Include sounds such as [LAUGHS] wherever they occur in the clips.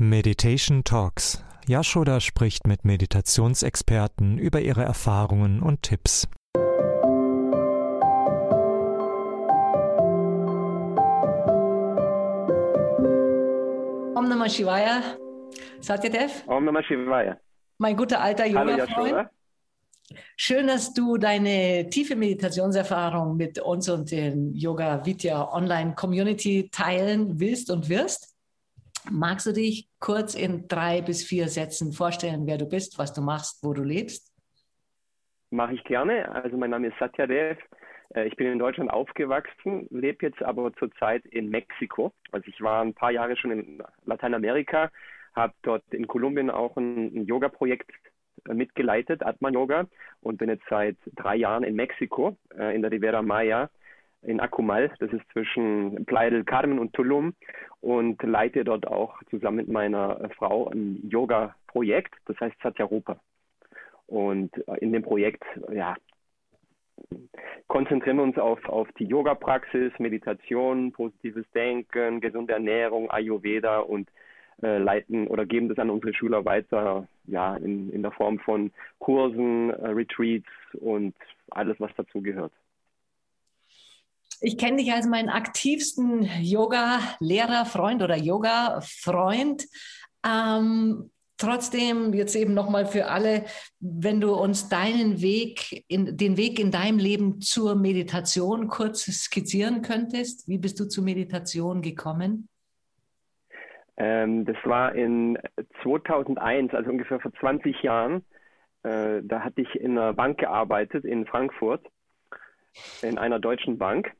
Meditation Talks. Yashoda spricht mit Meditationsexperten über ihre Erfahrungen und Tipps. Om Namah Shivaya. Satyadev. Om Namah Shivaya. Mein guter alter Yoga-Freund. Schön, dass du deine tiefe Meditationserfahrung mit uns und den Yoga Vidya Online Community teilen willst und wirst. Magst du dich kurz in drei bis vier Sätzen vorstellen, wer du bist, was du machst, wo du lebst? Mache ich gerne. Also mein Name ist Satyadev. Äh, ich bin in Deutschland aufgewachsen, lebe jetzt aber zurzeit in Mexiko. Also ich war ein paar Jahre schon in Lateinamerika, habe dort in Kolumbien auch ein, ein Yoga-Projekt äh, mitgeleitet, Atman Yoga, und bin jetzt seit drei Jahren in Mexiko, äh, in der Rivera Maya, in Akumal, das ist zwischen Playa del Carmen und Tulum, und leite dort auch zusammen mit meiner Frau ein Yoga-Projekt, das heißt Satyarupa. Und in dem Projekt, ja, konzentrieren wir uns auf, auf die Yoga-Praxis, Meditation, positives Denken, gesunde Ernährung, Ayurveda und äh, leiten oder geben das an unsere Schüler weiter, ja, in, in der Form von Kursen, äh, Retreats und alles, was dazugehört. Ich kenne dich als meinen aktivsten Yoga-Lehrer, Freund oder Yoga-Freund. Ähm, trotzdem jetzt eben nochmal für alle, wenn du uns deinen Weg, in, den Weg in deinem Leben zur Meditation kurz skizzieren könntest. Wie bist du zur Meditation gekommen? Ähm, das war in 2001, also ungefähr vor 20 Jahren. Äh, da hatte ich in einer Bank gearbeitet in Frankfurt, in einer deutschen Bank.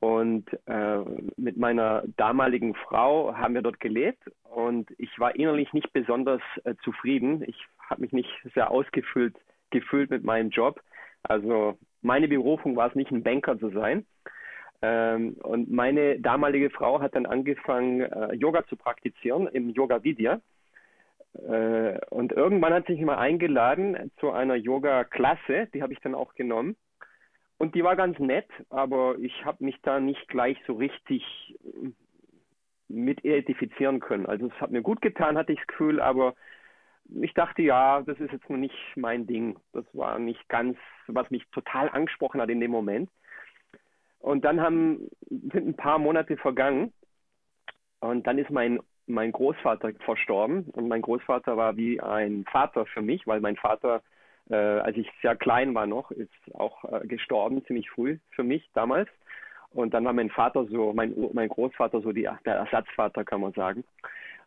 Und äh, mit meiner damaligen Frau haben wir dort gelebt und ich war innerlich nicht besonders äh, zufrieden. Ich habe mich nicht sehr ausgefüllt gefühlt mit meinem Job. Also meine Berufung war es nicht, ein Banker zu sein. Ähm, und meine damalige Frau hat dann angefangen, äh, Yoga zu praktizieren im Yoga Vidya. Äh, und irgendwann hat sie mich mal eingeladen zu einer Yoga-Klasse, die habe ich dann auch genommen. Und die war ganz nett, aber ich habe mich da nicht gleich so richtig äh, mit identifizieren können. Also es hat mir gut getan, hatte ich das Gefühl, aber ich dachte, ja, das ist jetzt noch nicht mein Ding. Das war nicht ganz, was mich total angesprochen hat in dem Moment. Und dann haben, sind ein paar Monate vergangen und dann ist mein, mein Großvater verstorben und mein Großvater war wie ein Vater für mich, weil mein Vater äh, als ich sehr klein war noch, ist auch äh, gestorben, ziemlich früh für mich damals. Und dann war mein Vater so, mein, mein Großvater so die, der Ersatzvater, kann man sagen.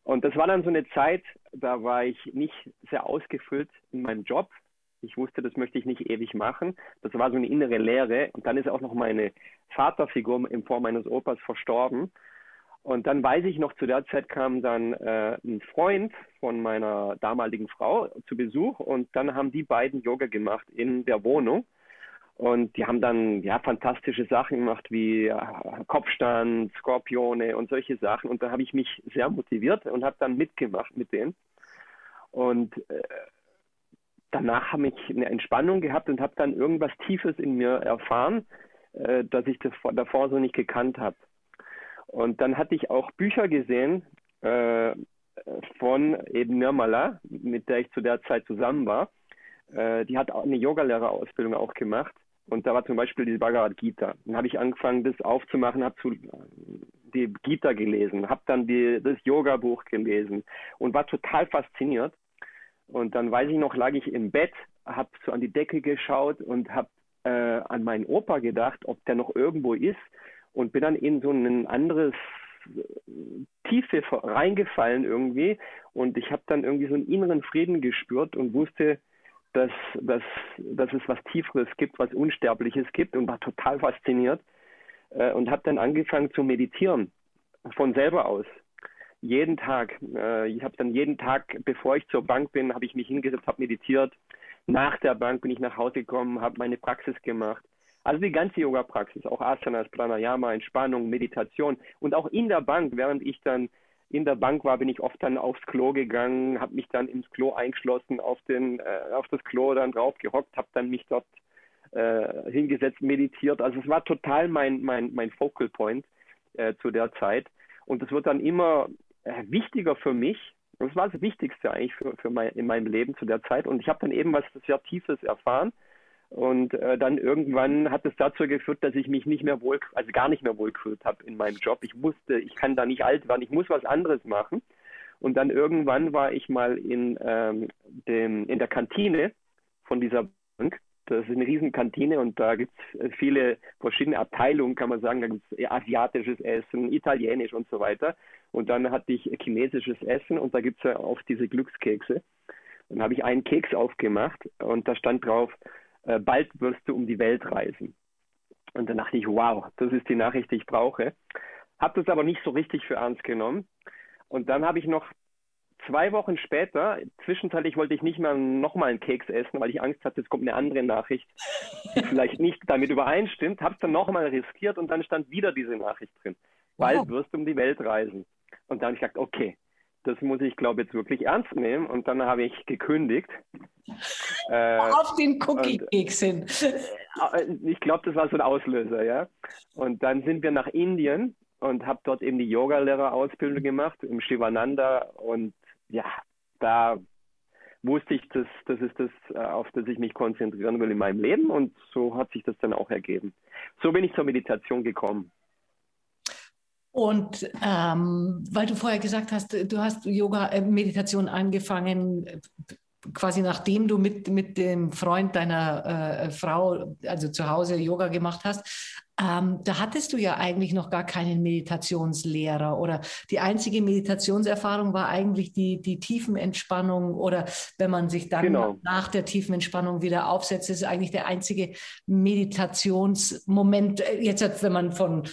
Und das war dann so eine Zeit, da war ich nicht sehr ausgefüllt in meinem Job. Ich wusste, das möchte ich nicht ewig machen. Das war so eine innere Leere. Und dann ist auch noch meine Vaterfigur in Form meines Opas verstorben. Und dann weiß ich noch, zu der Zeit kam dann äh, ein Freund von meiner damaligen Frau zu Besuch und dann haben die beiden Yoga gemacht in der Wohnung. Und die haben dann ja fantastische Sachen gemacht wie äh, Kopfstand, Skorpione und solche Sachen. Und da habe ich mich sehr motiviert und habe dann mitgemacht mit denen. Und äh, danach habe ich eine Entspannung gehabt und habe dann irgendwas Tiefes in mir erfahren, äh, das ich davor, davor so nicht gekannt habe. Und dann hatte ich auch Bücher gesehen äh, von eben Nirmala, mit der ich zu der Zeit zusammen war. Äh, die hat eine Yogalehrerausbildung auch gemacht. Und da war zum Beispiel die Bhagavad Gita. Dann habe ich angefangen, das aufzumachen, habe die Gita gelesen, habe dann die, das Yoga-Buch gelesen und war total fasziniert. Und dann weiß ich noch, lag ich im Bett, habe so an die Decke geschaut und habe äh, an meinen Opa gedacht, ob der noch irgendwo ist und bin dann in so ein anderes Tiefe reingefallen irgendwie und ich habe dann irgendwie so einen inneren Frieden gespürt und wusste, dass, dass, dass es was Tieferes gibt, was Unsterbliches gibt und war total fasziniert äh, und habe dann angefangen zu meditieren von selber aus. Jeden Tag. Äh, ich habe dann jeden Tag, bevor ich zur Bank bin, habe ich mich hingesetzt, habe meditiert. Nach der Bank bin ich nach Hause gekommen, habe meine Praxis gemacht also die ganze Yoga-Praxis, auch Asanas, Pranayama, Entspannung, Meditation und auch in der Bank, während ich dann in der Bank war, bin ich oft dann aufs Klo gegangen, habe mich dann ins Klo eingeschlossen, auf, den, äh, auf das Klo dann drauf gehockt, habe dann mich dort äh, hingesetzt, meditiert. Also es war total mein, mein, mein Focal Point äh, zu der Zeit. Und es wird dann immer äh, wichtiger für mich, Das war das Wichtigste eigentlich für, für mein, in meinem Leben zu der Zeit. Und ich habe dann eben was sehr Tiefes erfahren. Und äh, dann irgendwann hat es dazu geführt, dass ich mich nicht mehr wohl, also gar nicht mehr wohlgefühlt habe in meinem Job. Ich musste, ich kann da nicht alt werden, ich muss was anderes machen. Und dann irgendwann war ich mal in, ähm, dem, in der Kantine von dieser Bank. Das ist eine riesen Kantine und da gibt es viele verschiedene Abteilungen, kann man sagen. Da gibt es asiatisches Essen, italienisch und so weiter. Und dann hatte ich chinesisches Essen und da gibt es ja oft diese Glückskekse. Dann habe ich einen Keks aufgemacht und da stand drauf, äh, bald wirst du um die Welt reisen. Und dann dachte ich, wow, das ist die Nachricht, die ich brauche. Habe das aber nicht so richtig für ernst genommen. Und dann habe ich noch zwei Wochen später, zwischenzeitlich wollte ich nicht mehr nochmal einen Keks essen, weil ich Angst hatte, es kommt eine andere Nachricht, die vielleicht nicht damit übereinstimmt. Habe es dann nochmal riskiert und dann stand wieder diese Nachricht drin. Bald wow. wirst du um die Welt reisen. Und dann habe ich gesagt, okay, das muss ich, glaube ich, jetzt wirklich ernst nehmen. Und dann habe ich gekündigt. [LAUGHS] Äh, Auf den Cookie-Keks hin. Äh, ich glaube, das war so ein Auslöser, ja. Und dann sind wir nach Indien und habe dort eben die Yoga-Lehrerausbildung gemacht im Shivananda. Und ja, da wusste ich, dass das ist das, äh, auf das ich mich konzentrieren will in meinem Leben. Und so hat sich das dann auch ergeben. So bin ich zur Meditation gekommen. Und ähm, weil du vorher gesagt hast, du hast Yoga, äh, Meditation angefangen, quasi nachdem du mit, mit dem Freund deiner äh, Frau, also zu Hause Yoga gemacht hast, ähm, da hattest du ja eigentlich noch gar keinen Meditationslehrer oder die einzige Meditationserfahrung war eigentlich die, die Tiefenentspannung oder wenn man sich dann genau. nach der Tiefenentspannung wieder aufsetzt, ist eigentlich der einzige Meditationsmoment, äh, jetzt wenn man von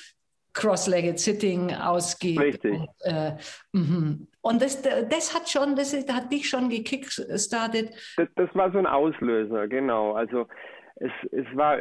Cross-Legged Sitting ausgeht. Richtig. Und, äh, mhm. und das, das hat schon, das hat dich schon gekickstartet. Das, das war so ein Auslöser, genau. Also es, es war,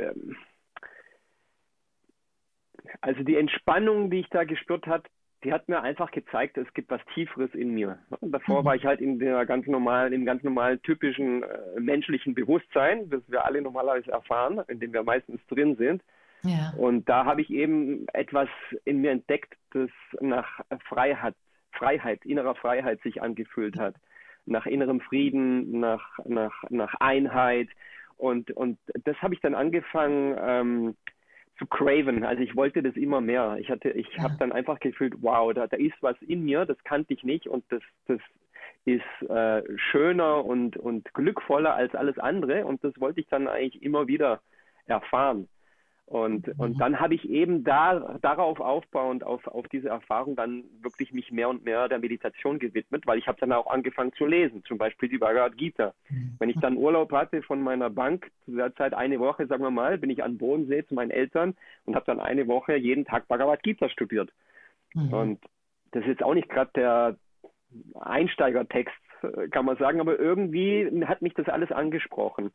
also die Entspannung, die ich da gespürt habe, die hat mir einfach gezeigt, es gibt was Tieferes in mir. Davor mhm. war ich halt in der ganz normalen, im ganz normalen typischen äh, menschlichen Bewusstsein, das wir alle normalerweise erfahren, in dem wir meistens drin sind. Ja. Und da habe ich eben etwas in mir entdeckt, das nach Freiheit, Freiheit, innerer Freiheit sich angefühlt hat. Nach innerem Frieden, nach, nach, nach Einheit. Und, und das habe ich dann angefangen ähm, zu craven. Also ich wollte das immer mehr. Ich hatte, ich ja. habe dann einfach gefühlt, wow, da, da ist was in mir, das kannte ich nicht und das, das ist äh, schöner und, und glückvoller als alles andere. Und das wollte ich dann eigentlich immer wieder erfahren. Und, und mhm. dann habe ich eben da, darauf aufbauend, auf, auf diese Erfahrung dann wirklich mich mehr und mehr der Meditation gewidmet, weil ich habe dann auch angefangen zu lesen, zum Beispiel die Bhagavad Gita. Mhm. Wenn ich dann Urlaub hatte von meiner Bank, zu der Zeit eine Woche, sagen wir mal, bin ich an Bodensee zu meinen Eltern und habe dann eine Woche jeden Tag Bhagavad Gita studiert. Mhm. Und das ist jetzt auch nicht gerade der Einsteigertext, kann man sagen, aber irgendwie hat mich das alles angesprochen.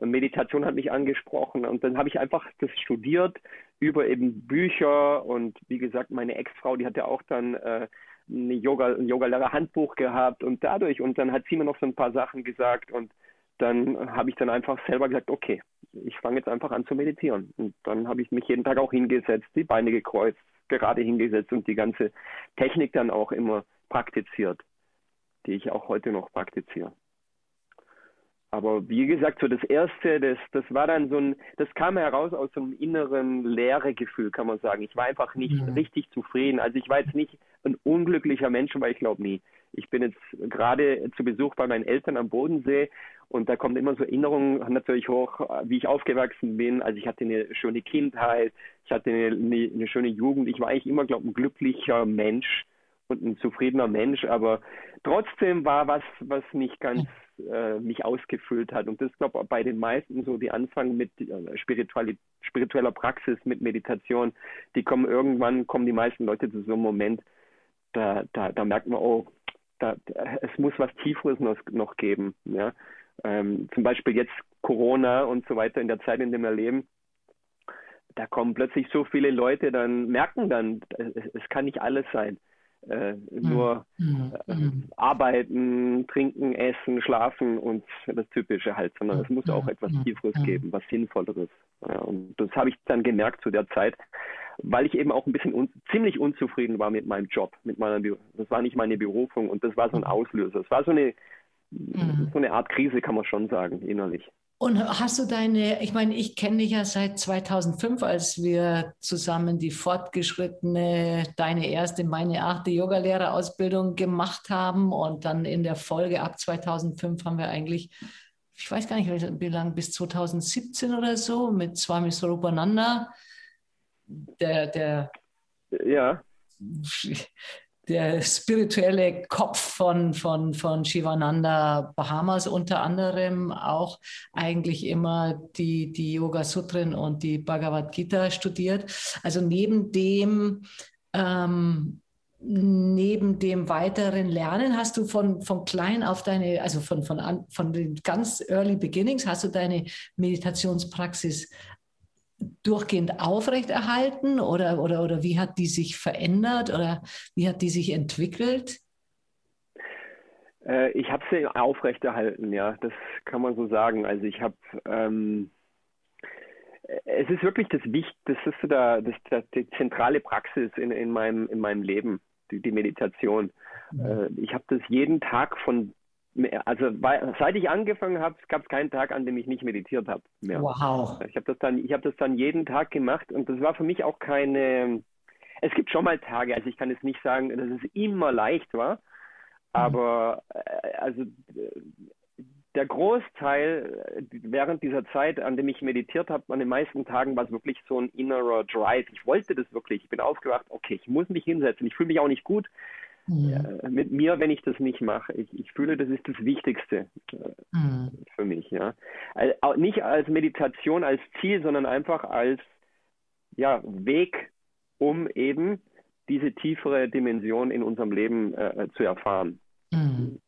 Meditation hat mich angesprochen und dann habe ich einfach das studiert über eben Bücher und wie gesagt, meine Ex-Frau, die hat ja auch dann äh, ein Yoga-Lehrer-Handbuch gehabt und dadurch und dann hat sie mir noch so ein paar Sachen gesagt und dann habe ich dann einfach selber gesagt, okay, ich fange jetzt einfach an zu meditieren. Und dann habe ich mich jeden Tag auch hingesetzt, die Beine gekreuzt, gerade hingesetzt und die ganze Technik dann auch immer praktiziert, die ich auch heute noch praktiziere. Aber wie gesagt, so das erste, das, das war dann so ein, das kam heraus aus so einem inneren Leeregefühl, kann man sagen. Ich war einfach nicht ja. richtig zufrieden. Also ich war jetzt nicht ein unglücklicher Mensch, weil ich glaube nie. Ich bin jetzt gerade zu Besuch bei meinen Eltern am Bodensee und da kommt immer so Erinnerungen natürlich hoch, wie ich aufgewachsen bin. Also ich hatte eine schöne Kindheit, ich hatte eine, eine, eine schöne Jugend. Ich war eigentlich immer, glaube ich, ein glücklicher Mensch und ein zufriedener Mensch, aber trotzdem war was, was nicht ganz äh, mich ausgefüllt hat. Und das glaube ich bei den meisten so, die anfangen mit äh, spiritueller Praxis, mit Meditation, die kommen irgendwann, kommen die meisten Leute zu so einem Moment, da, da, da merkt man, oh, da, es muss was Tieferes noch, noch geben. Ja? Ähm, zum Beispiel jetzt Corona und so weiter in der Zeit, in der wir leben, da kommen plötzlich so viele Leute, dann merken dann, es, es kann nicht alles sein äh, nur mhm. äh, mhm. arbeiten, trinken, essen, schlafen und das Typische halt, sondern es muss auch etwas Tieferes geben, was Sinnvolleres. Ja, und das habe ich dann gemerkt zu der Zeit. weil ich eben auch ein bisschen un ziemlich unzufrieden war mit meinem Job, mit meiner, das war nicht meine Berufung und das war so ein Auslöser. Es war so eine, mhm. so eine Art Krise, kann man schon sagen, innerlich. Und hast du deine, ich meine, ich kenne dich ja seit 2005, als wir zusammen die fortgeschrittene, deine erste, meine achte Yogalehrerausbildung gemacht haben. Und dann in der Folge ab 2005 haben wir eigentlich, ich weiß gar nicht, wie lange, bis 2017 oder so, mit Swami Swarupananda, der, der ja [LAUGHS] der spirituelle Kopf von, von, von Shivananda Bahamas unter anderem auch eigentlich immer die, die Yoga Sutren und die Bhagavad Gita studiert. Also neben dem, ähm, neben dem weiteren Lernen hast du von, von klein auf deine, also von, von, von den ganz early beginnings, hast du deine Meditationspraxis durchgehend aufrechterhalten oder, oder, oder wie hat die sich verändert oder wie hat die sich entwickelt? Äh, ich habe sie aufrechterhalten, ja, das kann man so sagen. Also ich habe, ähm, es ist wirklich das Wichtigste, das ist da, das, das, die zentrale Praxis in, in, meinem, in meinem Leben, die, die Meditation. Mhm. Äh, ich habe das jeden Tag von also seit ich angefangen habe, gab es keinen Tag, an dem ich nicht meditiert habe. Wow. Ich habe das dann, ich habe das dann jeden Tag gemacht und das war für mich auch keine. Es gibt schon mal Tage, also ich kann jetzt nicht sagen, dass es immer leicht war, mhm. aber äh, also der Großteil während dieser Zeit, an dem ich meditiert habe, an den meisten Tagen war es wirklich so ein innerer Drive. Ich wollte das wirklich. Ich bin aufgewacht, okay, ich muss mich hinsetzen. Ich fühle mich auch nicht gut mhm. mit mir, wenn ich das nicht mache. Ich, ich fühle, das ist das Wichtigste äh, mhm. für mich. Ja. Also, nicht als Meditation, als Ziel, sondern einfach als ja, Weg, um eben diese tiefere Dimension in unserem Leben äh, zu erfahren. Mhm.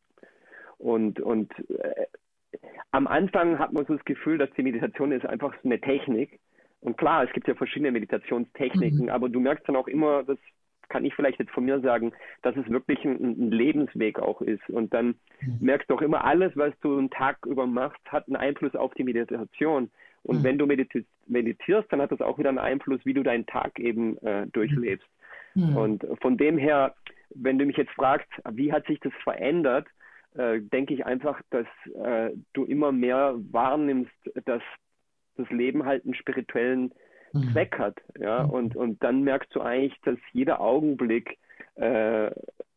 Und, und äh, am Anfang hat man so das Gefühl, dass die Meditation ist einfach so eine Technik. Und klar, es gibt ja verschiedene Meditationstechniken, mhm. aber du merkst dann auch immer, dass kann ich vielleicht jetzt von mir sagen, dass es wirklich ein, ein Lebensweg auch ist. Und dann mhm. merkst du auch immer, alles, was du einen Tag über machst, hat einen Einfluss auf die Meditation. Und mhm. wenn du meditierst, dann hat das auch wieder einen Einfluss, wie du deinen Tag eben äh, durchlebst. Mhm. Und von dem her, wenn du mich jetzt fragst, wie hat sich das verändert, äh, denke ich einfach, dass äh, du immer mehr wahrnimmst, dass das Leben halt einen spirituellen mhm. Zweck hat. Ja? Mhm. Und, und dann merkst du eigentlich, dass jeder Augenblick äh,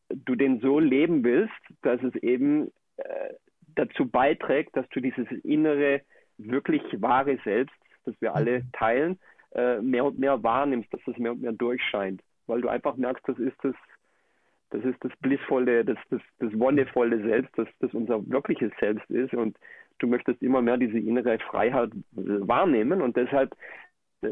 du den so leben willst, dass es eben äh, dazu beiträgt, dass du dieses innere, wirklich wahre Selbst, das wir alle mhm. teilen, äh, mehr und mehr wahrnimmst, dass es mehr und mehr durchscheint. Weil du einfach merkst, das ist das, das ist das Blissvolle, das, das, das Wonnevolle Selbst, das, das unser wirkliches Selbst ist. Und du möchtest immer mehr diese innere Freiheit wahrnehmen. Und deshalb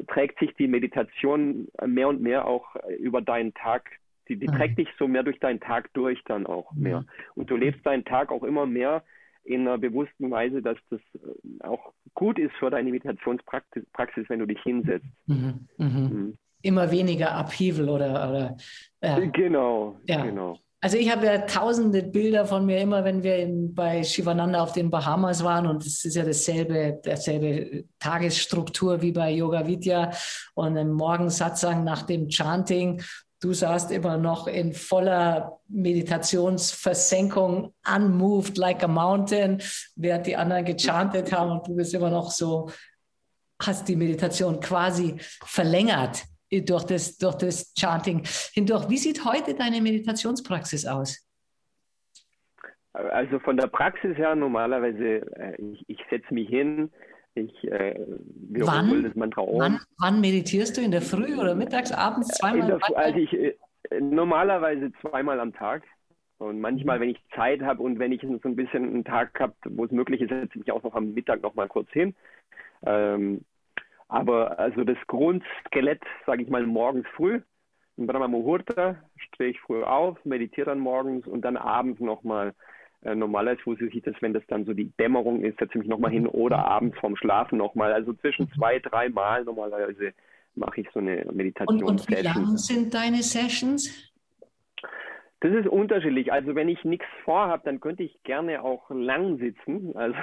trägt sich die Meditation mehr und mehr auch über deinen Tag, die, die mhm. trägt dich so mehr durch deinen Tag durch dann auch mehr. Mhm. Und du lebst deinen Tag auch immer mehr in einer bewussten Weise, dass das äh, auch gut ist für deine Meditationspraxis, Praxis, wenn du dich hinsetzt. Mhm. Mhm. mhm. Immer weniger Upheaval oder, oder äh, genau, ja. genau. Also ich habe ja tausende Bilder von mir immer, wenn wir in, bei Shivananda auf den Bahamas waren und es ist ja dasselbe, dasselbe Tagesstruktur wie bei Yoga Vidya und im Morgensatzang nach dem Chanting. Du saßt immer noch in voller Meditationsversenkung, unmoved like a mountain, während die anderen gechantet haben und du bist immer noch so, hast die Meditation quasi verlängert durch das, durch das Chanting hindurch. Wie sieht heute deine Meditationspraxis aus? Also von der Praxis her normalerweise, äh, ich, ich setze mich hin, ich äh, wiederhole das Mantra um. Wann, wann, meditierst du? In der Früh oder mittags, abends, zweimal? Der, also ich, äh, normalerweise zweimal am Tag. Und manchmal, wenn ich Zeit habe und wenn ich so ein bisschen einen Tag habe, wo es möglich ist, setze ich mich auch noch am Mittag noch mal kurz hin. Ähm, aber also das Grundskelett, sage ich mal, morgens früh, in Brahma Muhurta stehe ich früh auf, meditiere dann morgens und dann abends nochmal. Äh, normalerweise sich das, wenn das dann so die Dämmerung ist, setze ich mich nochmal hin oder abends vorm Schlafen nochmal. Also zwischen zwei, drei Mal normalerweise mache ich so eine Meditation. Und, und wie lang sind deine Sessions? Das ist unterschiedlich. Also wenn ich nichts vorhabe, dann könnte ich gerne auch lang sitzen. Also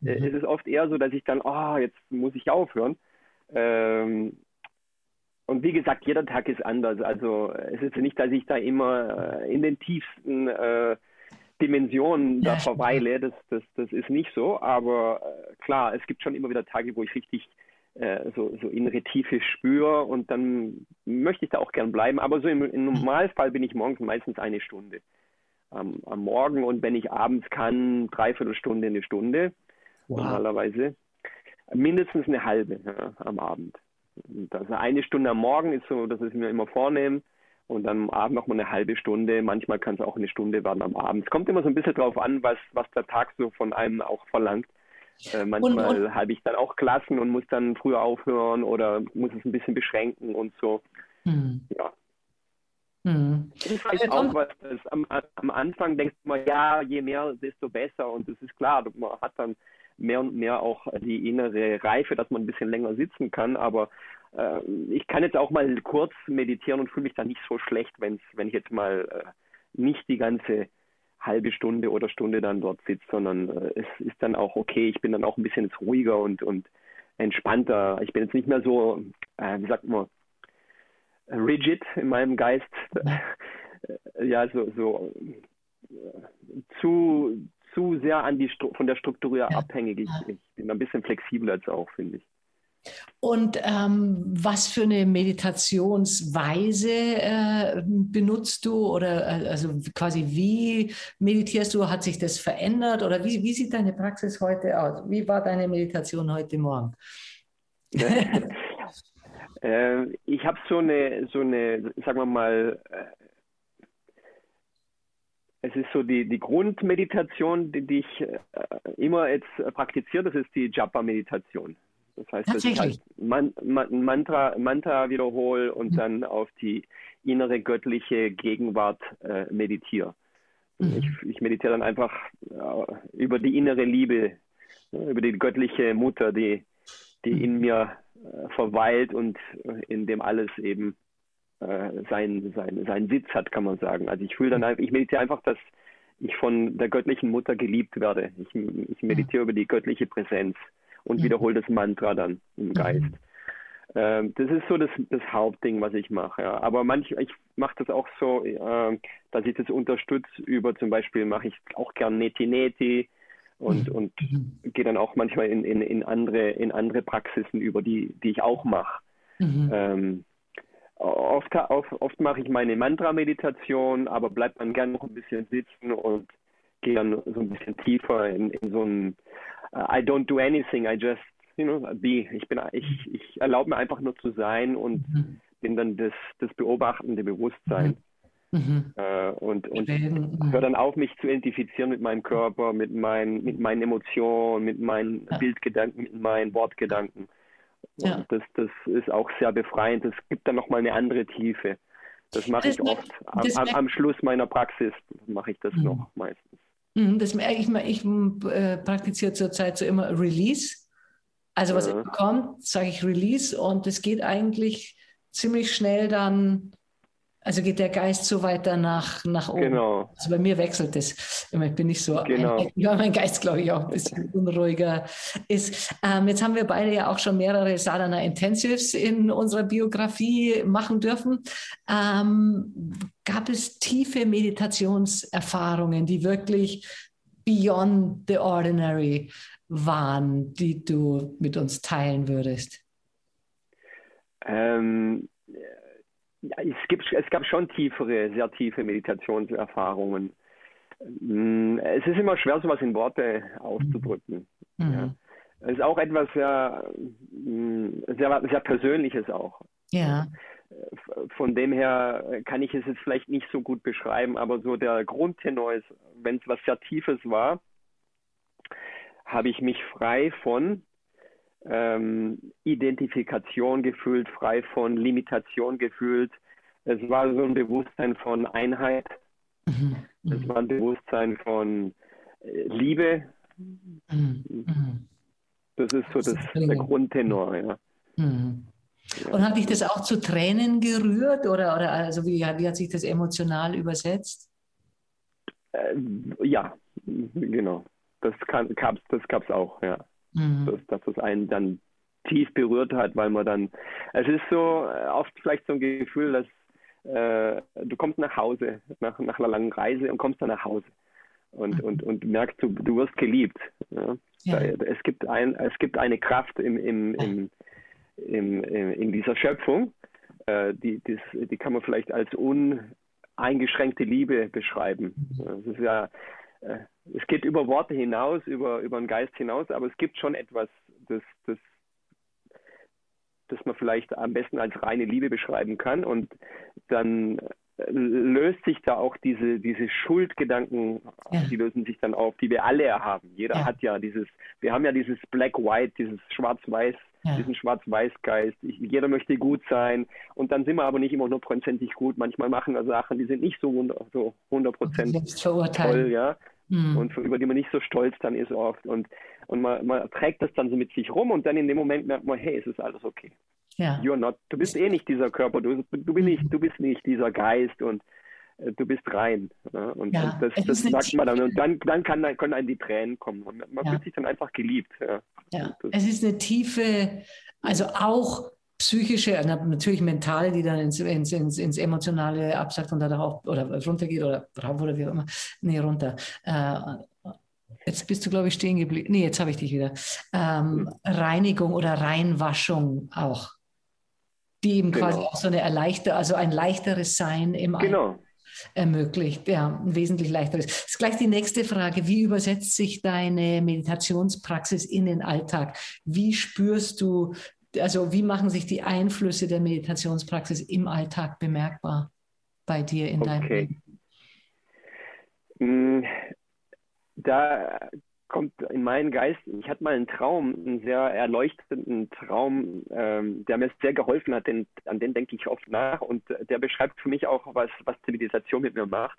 mhm. es ist, oft eher so, dass ich dann, oh, jetzt muss ich aufhören. Ähm, und wie gesagt, jeder Tag ist anders. Also es ist nicht, dass ich da immer äh, in den tiefsten äh, Dimensionen da verweile. Das, das, das ist nicht so. Aber äh, klar, es gibt schon immer wieder Tage, wo ich richtig äh, so, so innere Tiefe spüre und dann möchte ich da auch gern bleiben. Aber so im, im Normalfall bin ich morgens meistens eine Stunde am, am Morgen und wenn ich abends kann, dreiviertel Stunde, eine Stunde wow. normalerweise. Mindestens eine halbe ja, am Abend. Also eine Stunde am Morgen ist so, das ist mir immer vornehmen. Und dann am Abend nochmal eine halbe Stunde. Manchmal kann es auch eine Stunde werden am Abend. Es kommt immer so ein bisschen drauf an, was, was der Tag so von einem auch verlangt. Äh, manchmal habe ich dann auch Klassen und muss dann früher aufhören oder muss es ein bisschen beschränken und so. Hm. Ja. Hm. Das ist vielleicht auch was, das am, am Anfang denkst du mal, ja, je mehr, desto besser. Und das ist klar, man hat dann mehr und mehr auch die innere Reife, dass man ein bisschen länger sitzen kann. Aber äh, ich kann jetzt auch mal kurz meditieren und fühle mich dann nicht so schlecht, wenn's, wenn ich jetzt mal äh, nicht die ganze halbe Stunde oder Stunde dann dort sitze, sondern äh, es ist dann auch okay. Ich bin dann auch ein bisschen jetzt ruhiger und, und entspannter. Ich bin jetzt nicht mehr so, äh, wie sagt man, rigid in meinem Geist. ja, [LAUGHS] so, so äh, zu, zu sehr an die von der Struktur ja. abhängig. Ich, ich, bin ein bisschen flexibler jetzt auch, finde ich. Und ähm, was für eine Meditationsweise äh, benutzt du oder äh, also quasi wie meditierst du? Hat sich das verändert oder wie, wie sieht deine Praxis heute aus? Wie war deine Meditation heute Morgen? [LAUGHS] äh, ich habe so eine, so eine, sagen wir mal, äh, es ist so die, die Grundmeditation, die, die ich äh, immer jetzt praktiziere, das ist die Japa-Meditation. Das heißt, das ist halt Man, Man, Mantra, Mantra wiederhol und mhm. dann auf die innere göttliche Gegenwart äh, meditiere. Mhm. Ich, ich, meditiere dann einfach äh, über die innere Liebe, äh, über die göttliche Mutter, die, die mhm. in mir äh, verweilt und äh, in dem alles eben äh, sein, sein, seinen Sitz hat, kann man sagen. Also ich fühle dann einfach, ich meditiere einfach, dass ich von der göttlichen Mutter geliebt werde. Ich, ich meditiere über die göttliche Präsenz und wiederhole das Mantra dann im Geist. Ähm, das ist so das, das Hauptding, was ich mache. Ja. Aber manchmal, ich mache das auch so, äh, dass ich das unterstütze über zum Beispiel mache ich auch gern Neti Neti und, und gehe dann auch manchmal in, in, in, andere, in andere Praxisen über, die, die ich auch mache. Mhm. Ähm, Oft, oft, oft mache ich meine Mantra-Meditation, aber bleibt dann gerne noch ein bisschen sitzen und gehe dann so ein bisschen tiefer in, in so ein uh, I don't do anything, I just, you know, be. Ich bin, ich, ich erlaube mir einfach nur zu sein und mhm. bin dann das, das beobachtende Bewusstsein. Mhm. Uh, und und mhm. höre dann auf, mich zu identifizieren mit meinem Körper, mit, mein, mit meinen Emotionen, mit meinen ja. Bildgedanken, mit meinen Wortgedanken. Ja. Das, das ist auch sehr befreiend. Das gibt dann nochmal eine andere Tiefe. Das mache ich oft. Am, am, am, Schluss meiner Praxis mache ich das mhm. noch meistens. Mhm, das merke ich mal. Ich äh, praktiziere zurzeit so immer Release. Also was ja. kommt, sage ich Release und es geht eigentlich ziemlich schnell dann also geht der Geist so weiter nach, nach oben. Genau. Also bei mir wechselt es. Ich bin nicht so, genau. ein, ja, mein Geist, glaube ich, auch ein bisschen unruhiger ist. Ähm, jetzt haben wir beide ja auch schon mehrere Sadhana Intensives in unserer Biografie machen dürfen. Ähm, gab es tiefe Meditationserfahrungen, die wirklich beyond the ordinary waren, die du mit uns teilen würdest? Ähm, es, gibt, es gab schon tiefere, sehr tiefe Meditationserfahrungen. Mm, es ist immer schwer, sowas in Worte auszudrücken. Mhm. Ja. Es ist auch etwas sehr, mm, sehr, sehr Persönliches auch. Ja. Von dem her kann ich es jetzt vielleicht nicht so gut beschreiben, aber so der Grundtenor ist, wenn es was sehr Tiefes war, habe ich mich frei von ähm, Identifikation gefühlt, frei von Limitation gefühlt. Es war so ein Bewusstsein von Einheit. Mhm. Es war ein Bewusstsein von äh, Liebe. Mhm. Das ist so das, der Grundtenor, ja. Mhm. Und hat dich das auch zu Tränen gerührt oder, oder also wie, wie hat sich das emotional übersetzt? Äh, ja, genau. Das gab es das gab's auch, ja. Mhm. Dass, dass es einen dann tief berührt hat, weil man dann, es ist so äh, oft vielleicht so ein Gefühl, dass äh, du kommst nach Hause, nach, nach einer langen Reise und kommst dann nach Hause und, mhm. und, und merkst, du, du wirst geliebt. Ja? Ja. Da, es, gibt ein, es gibt eine Kraft im, im, im, im, im in dieser Schöpfung, äh, die, die, die kann man vielleicht als uneingeschränkte Liebe beschreiben. Das ist ja, äh, es geht über Worte hinaus, über, über den Geist hinaus, aber es gibt schon etwas, das, das das man vielleicht am besten als reine Liebe beschreiben kann. Und dann löst sich da auch diese, diese Schuldgedanken, ja. die lösen sich dann auf, die wir alle haben. Jeder ja. hat ja dieses, wir haben ja dieses Black-White, dieses Schwarz-Weiß, ja. diesen Schwarz-Weiß-Geist. Jeder möchte gut sein und dann sind wir aber nicht immer hundertprozentig gut. Manchmal machen wir Sachen, die sind nicht so, so 100% toll, ja. Mhm. Und über die man nicht so stolz dann ist oft. Und und man, man trägt das dann so mit sich rum und dann in dem Moment merkt man, hey, es ist alles okay. Ja. You're not, du bist eh nicht dieser Körper, du, du, bist, nicht, du bist nicht dieser Geist und du bist rein. Ne? Und, ja, und, das, das sagt man dann. Und dann, dann kann, können einem die Tränen kommen. Und man ja. fühlt sich dann einfach geliebt. Ja. ja. es ist eine tiefe, also auch psychische, natürlich mentale, die dann ins, ins, ins, ins emotionale absagt und dann auch oder runtergeht oder rauf oder wie auch immer. Nee, runter. Äh, Jetzt bist du, glaube ich, stehen geblieben. Nee, jetzt habe ich dich wieder. Ähm, Reinigung oder Reinwaschung auch. Die eben genau. quasi auch so eine erleichterte, also ein leichteres Sein im genau. Ermöglicht. Ja, ein wesentlich leichteres. Das ist gleich die nächste Frage. Wie übersetzt sich deine Meditationspraxis in den Alltag? Wie spürst du, also wie machen sich die Einflüsse der Meditationspraxis im Alltag bemerkbar bei dir in okay. deinem Leben? Mm, da kommt in meinen Geist, ich hatte mal einen Traum, einen sehr erleuchtenden Traum, ähm, der mir sehr geholfen hat, den, an den denke ich oft nach und der beschreibt für mich auch, was, was Zivilisation mit mir macht.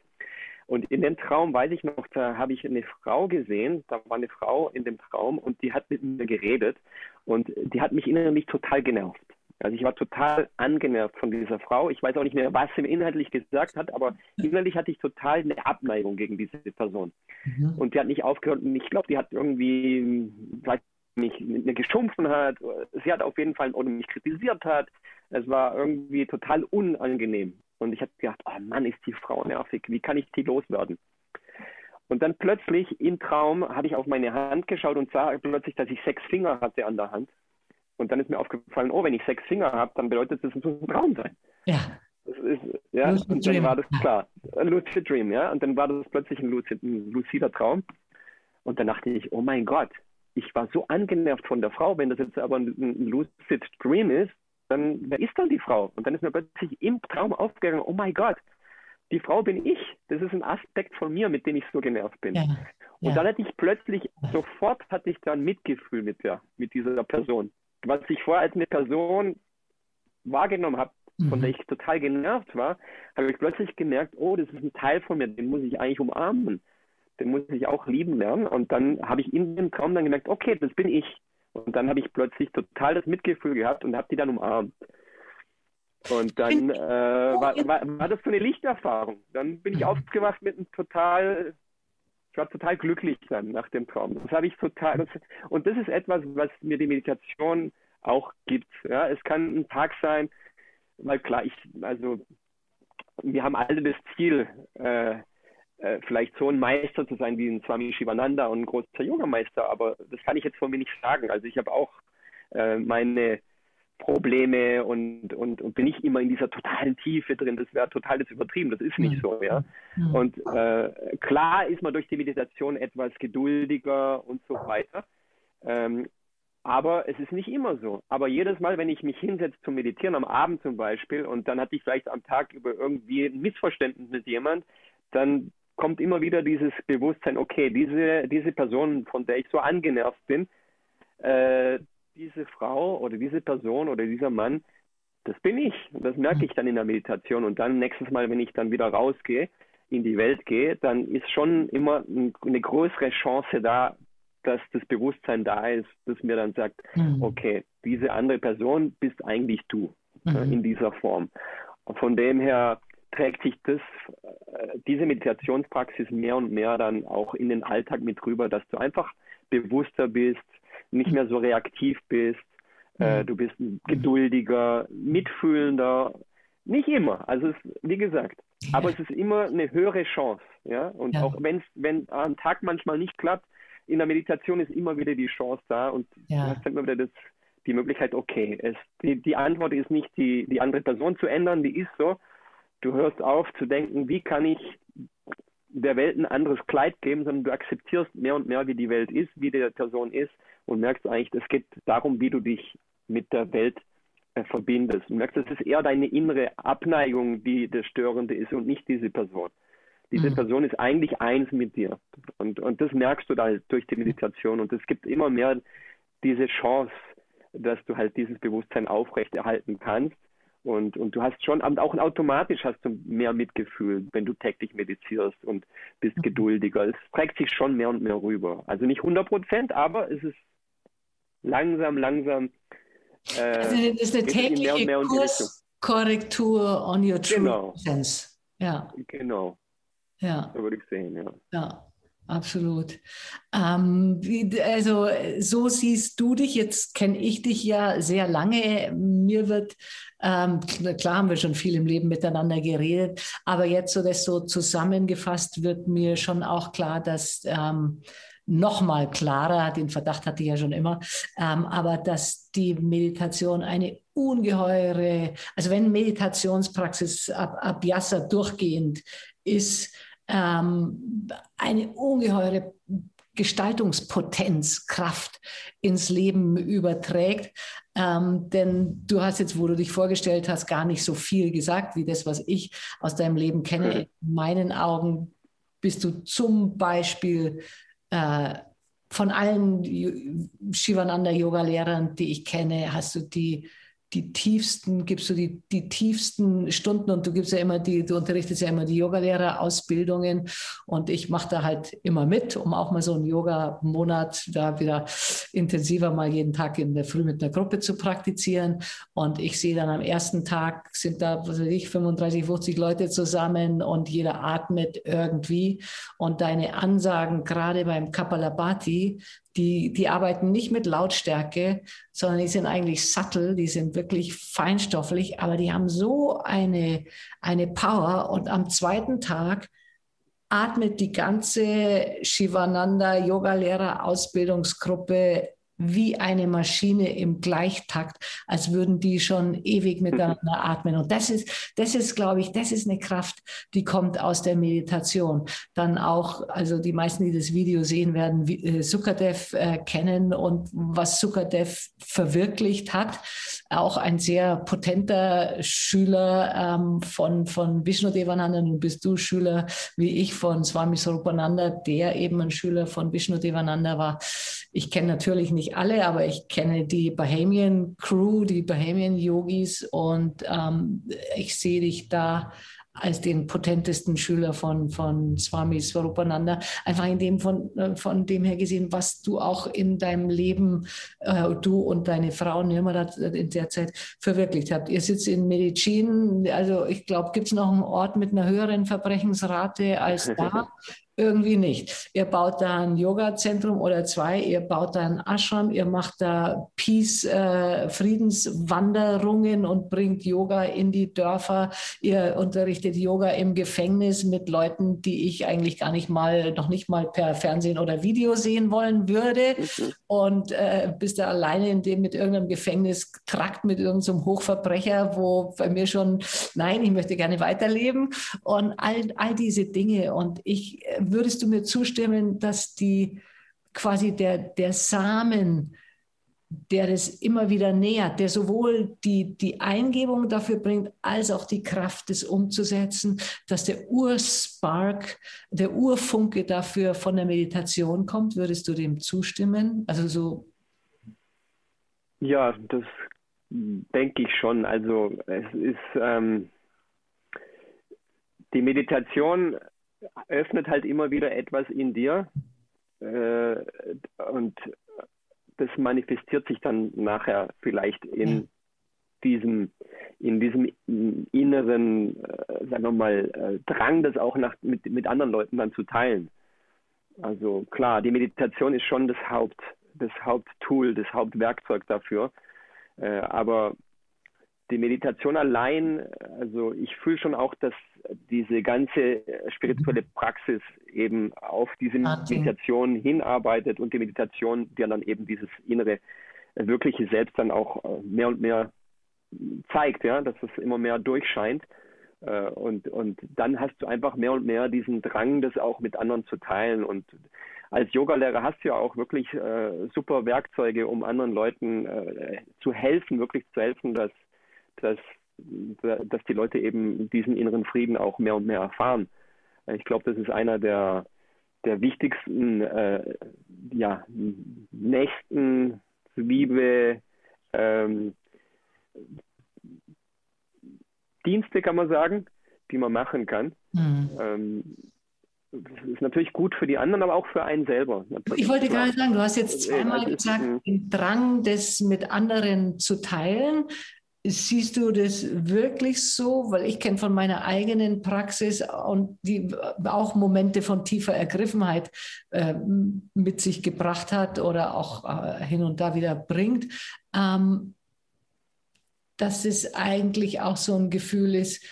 Und in dem Traum, weiß ich noch, da habe ich eine Frau gesehen, da war eine Frau in dem Traum und die hat mit mir geredet und die hat mich innerlich total genervt. Also ich war total angenervt von dieser Frau. Ich weiß auch nicht mehr, was sie inhaltlich gesagt hat, aber innerlich hatte ich total eine Abneigung gegen diese Person. Mhm. Und die hat nicht aufgehört. Und ich glaube, die hat irgendwie, weiß nicht, mir geschumpfen hat. Sie hat auf jeden Fall oder mich kritisiert hat. Es war irgendwie total unangenehm. Und ich habe gedacht, oh Mann, ist die Frau nervig. Wie kann ich die loswerden? Und dann plötzlich im Traum habe ich auf meine Hand geschaut und sah plötzlich, dass ich sechs Finger hatte an der Hand. Und dann ist mir aufgefallen, oh, wenn ich sechs Finger habe, dann bedeutet das, es muss ein Traum sein. Ja. Das ist, ja, Lucid und dann Dream. war das klar. Ein Lucid Dream, ja. Und dann war das plötzlich ein, Lucid, ein lucider Traum. Und dann dachte ich, oh mein Gott, ich war so angenervt von der Frau, wenn das jetzt aber ein, ein Lucid Dream ist, dann wer ist dann die Frau? Und dann ist mir plötzlich im Traum aufgegangen, oh mein Gott, die Frau bin ich. Das ist ein Aspekt von mir, mit dem ich so genervt bin. Ja. Und ja. dann hatte ich plötzlich, sofort hatte ich dann Mitgefühl mit der, mit dieser Person was ich vorher als eine Person wahrgenommen habe, mhm. von der ich total genervt war, habe ich plötzlich gemerkt, oh, das ist ein Teil von mir, den muss ich eigentlich umarmen. Den muss ich auch lieben lernen. Und dann habe ich in dem Traum dann gemerkt, okay, das bin ich. Und dann habe ich plötzlich total das Mitgefühl gehabt und habe die dann umarmt. Und dann äh, war, war, war, das so eine Lichterfahrung. Dann bin ich mhm. aufgewacht mit einem total ich war total glücklich dann nach dem Traum. Das habe ich total. Das, und das ist etwas, was mir die Meditation auch gibt. Ja, es kann ein Tag sein, weil klar, ich, also wir haben alle das Ziel, äh, äh, vielleicht so ein Meister zu sein wie ein Swami Shivananda und ein großer Yoga-Meister, aber das kann ich jetzt von mir nicht sagen. Also ich habe auch äh, meine Probleme und, und, und bin ich immer in dieser totalen Tiefe drin. Das wäre total das übertrieben. Das ist nicht so, ja. Und äh, klar ist man durch die Meditation etwas geduldiger und so weiter. Ähm, aber es ist nicht immer so. Aber jedes Mal, wenn ich mich hinsetze zum Meditieren, am Abend zum Beispiel, und dann hatte ich vielleicht am Tag über irgendwie ein Missverständnis mit jemand, dann kommt immer wieder dieses Bewusstsein, okay, diese, diese Person, von der ich so angenervt bin, äh, diese Frau oder diese Person oder dieser Mann, das bin ich. Und das merke ich dann in der Meditation. Und dann nächstes Mal, wenn ich dann wieder rausgehe, in die Welt gehe, dann ist schon immer eine größere Chance da, dass das Bewusstsein da ist, das mir dann sagt, mhm. okay, diese andere Person bist eigentlich du mhm. in dieser Form. von dem her trägt sich das, äh, diese Meditationspraxis mehr und mehr dann auch in den Alltag mit rüber, dass du einfach bewusster bist, nicht mehr so reaktiv bist, Äh, mhm. du bist geduldiger, mitfühlender. Nicht immer. Also es, wie gesagt, aber es ist immer eine höhere Chance. Ja? Und ja. auch wenn's, wenn am Tag manchmal nicht klappt, in der Meditation ist immer wieder die Chance da und ja. du hast immer wieder das, die Möglichkeit, okay, es, die, die Antwort ist nicht, die, die andere Person zu ändern, die ist so. Du hörst auf zu denken, wie kann ich der Welt ein anderes Kleid geben, sondern du akzeptierst mehr und mehr, wie die Welt ist, wie die Person ist und merkst eigentlich, es geht darum, wie du dich mit der Welt äh, verbindest. Du merkst, es ist eher deine innere Abneigung, die das Störende ist und nicht diese Person. Diese mhm. Person ist eigentlich eins mit dir. Und, und das merkst du da durch die Meditation. Und es gibt immer mehr diese Chance, dass du halt dieses Bewusstsein aufrechterhalten kannst. Und, und du hast schon, auch automatisch hast du mehr Mitgefühl, wenn du täglich meditierst und bist mhm. geduldiger. Es trägt sich schon mehr und mehr rüber. Also nicht 100 Prozent, aber es ist langsam, langsam. Äh, also das ist eine tägliche mehr mehr Kurskorrektur on your true genau. sense. Ja. Genau. Ja. So würde ich sehen, ja. Ja, absolut. Ähm, also so siehst du dich, jetzt kenne ich dich ja sehr lange. Mir wird, ähm, klar haben wir schon viel im Leben miteinander geredet, aber jetzt so das so zusammengefasst wird mir schon auch klar, dass ähm, noch mal klarer, den Verdacht hatte ich ja schon immer, ähm, aber dass die Meditation eine ungeheure, also wenn Meditationspraxis ab, Abhyasa durchgehend ist, ähm, eine ungeheure Gestaltungspotenz, Kraft ins Leben überträgt. Ähm, denn du hast jetzt, wo du dich vorgestellt hast, gar nicht so viel gesagt wie das, was ich aus deinem Leben kenne. In meinen Augen bist du zum Beispiel äh, von allen Shivananda-Yoga-Lehrern, die ich kenne, hast du die die tiefsten, gibst du die, die tiefsten Stunden und du gibst ja immer die, du unterrichtest ja immer die Yogalehrerausbildungen und ich mache da halt immer mit, um auch mal so einen Yoga-Monat da wieder intensiver mal jeden Tag in der Früh mit einer Gruppe zu praktizieren. Und ich sehe dann am ersten Tag sind da, was weiß ich, 35, 50 Leute zusammen und jeder atmet irgendwie. Und deine Ansagen, gerade beim Kapalabhati, die, die arbeiten nicht mit Lautstärke, sondern die sind eigentlich subtle, die sind wirklich feinstofflich, aber die haben so eine, eine Power. Und am zweiten Tag atmet die ganze Shivananda Yoga-Lehrer Ausbildungsgruppe wie eine Maschine im Gleichtakt, als würden die schon ewig miteinander atmen. Und das ist, das ist, glaube ich, das ist eine Kraft, die kommt aus der Meditation. Dann auch, also die meisten, die das Video sehen, werden äh, Sukadev äh, kennen und was Sukadev verwirklicht hat. Auch ein sehr potenter Schüler ähm, von, von Vishnu Devananda. Nun bist du Schüler wie ich von Swami Swarupananda, der eben ein Schüler von Vishnu Devananda war. Ich kenne natürlich nicht alle, aber ich kenne die Bahamian Crew, die Bahamian Yogis und ähm, ich sehe dich da als den potentesten Schüler von, von Swami Swarupananda. Einfach in dem von, äh, von dem her gesehen, was du auch in deinem Leben, äh, du und deine Frau Nirmala in der Zeit verwirklicht habt. Ihr sitzt in Medizin, also ich glaube, gibt es noch einen Ort mit einer höheren Verbrechensrate als da? [LAUGHS] irgendwie nicht. Ihr baut da ein Yoga-Zentrum oder zwei, ihr baut da ein Ashram, ihr macht da Peace, äh, Friedenswanderungen und bringt Yoga in die Dörfer. Ihr unterrichtet Yoga im Gefängnis mit Leuten, die ich eigentlich gar nicht mal, noch nicht mal per Fernsehen oder Video sehen wollen würde. Mhm. Und äh, bist da alleine in dem mit irgendeinem Gefängnistrakt, mit irgendeinem Hochverbrecher, wo bei mir schon, nein, ich möchte gerne weiterleben. Und all, all diese Dinge. Und ich äh, würdest du mir zustimmen, dass die quasi der, der Samen, der das immer wieder nähert, der sowohl die, die Eingebung dafür bringt, als auch die Kraft, das umzusetzen, dass der Urspark, der Urfunke dafür von der Meditation kommt? Würdest du dem zustimmen? Also so. Ja, das denke ich schon. Also es ist ähm, die Meditation öffnet halt immer wieder etwas in dir äh, und das manifestiert sich dann nachher vielleicht in diesem, in diesem inneren, äh, sagen wir mal, äh, Drang, das auch nach, mit, mit anderen Leuten dann zu teilen. Also klar, die Meditation ist schon das Haupt, das Haupttool, das Hauptwerkzeug dafür. Äh, aber die Meditation allein, also ich fühle schon auch, dass diese ganze spirituelle Praxis eben auf diese Meditation hinarbeitet und die Meditation dir dann eben dieses innere, wirkliche Selbst dann auch äh, mehr und mehr zeigt, ja, dass es immer mehr durchscheint. Äh, und, und dann hast du einfach mehr und mehr diesen Drang, das auch mit anderen zu teilen. Und als Yogalehrer hast du ja auch wirklich äh, super Werkzeuge, um anderen Leuten zu helfen, wirklich zu helfen, dass, dass, dass die Leute eben diesen inneren Frieden auch mehr und mehr erfahren. Ich glaube, das ist einer der, der wichtigsten äh, ja, Nächstenliebe ähm, Dienste, kann man sagen, die man machen kann. Mhm. Ähm, das ist natürlich gut für die anderen, aber auch für einen selber. Ich wollte gerade sagen, du hast jetzt zweimal also, gesagt, den Drang, das mit anderen zu teilen. Siehst du das wirklich so? Weil ich kenne von meiner eigenen Praxis und die auch Momente von tiefer Ergriffenheit äh, mit sich gebracht hat oder auch äh, hin und da wieder bringt. Ähm, dass es eigentlich auch so ein Gefühl ist,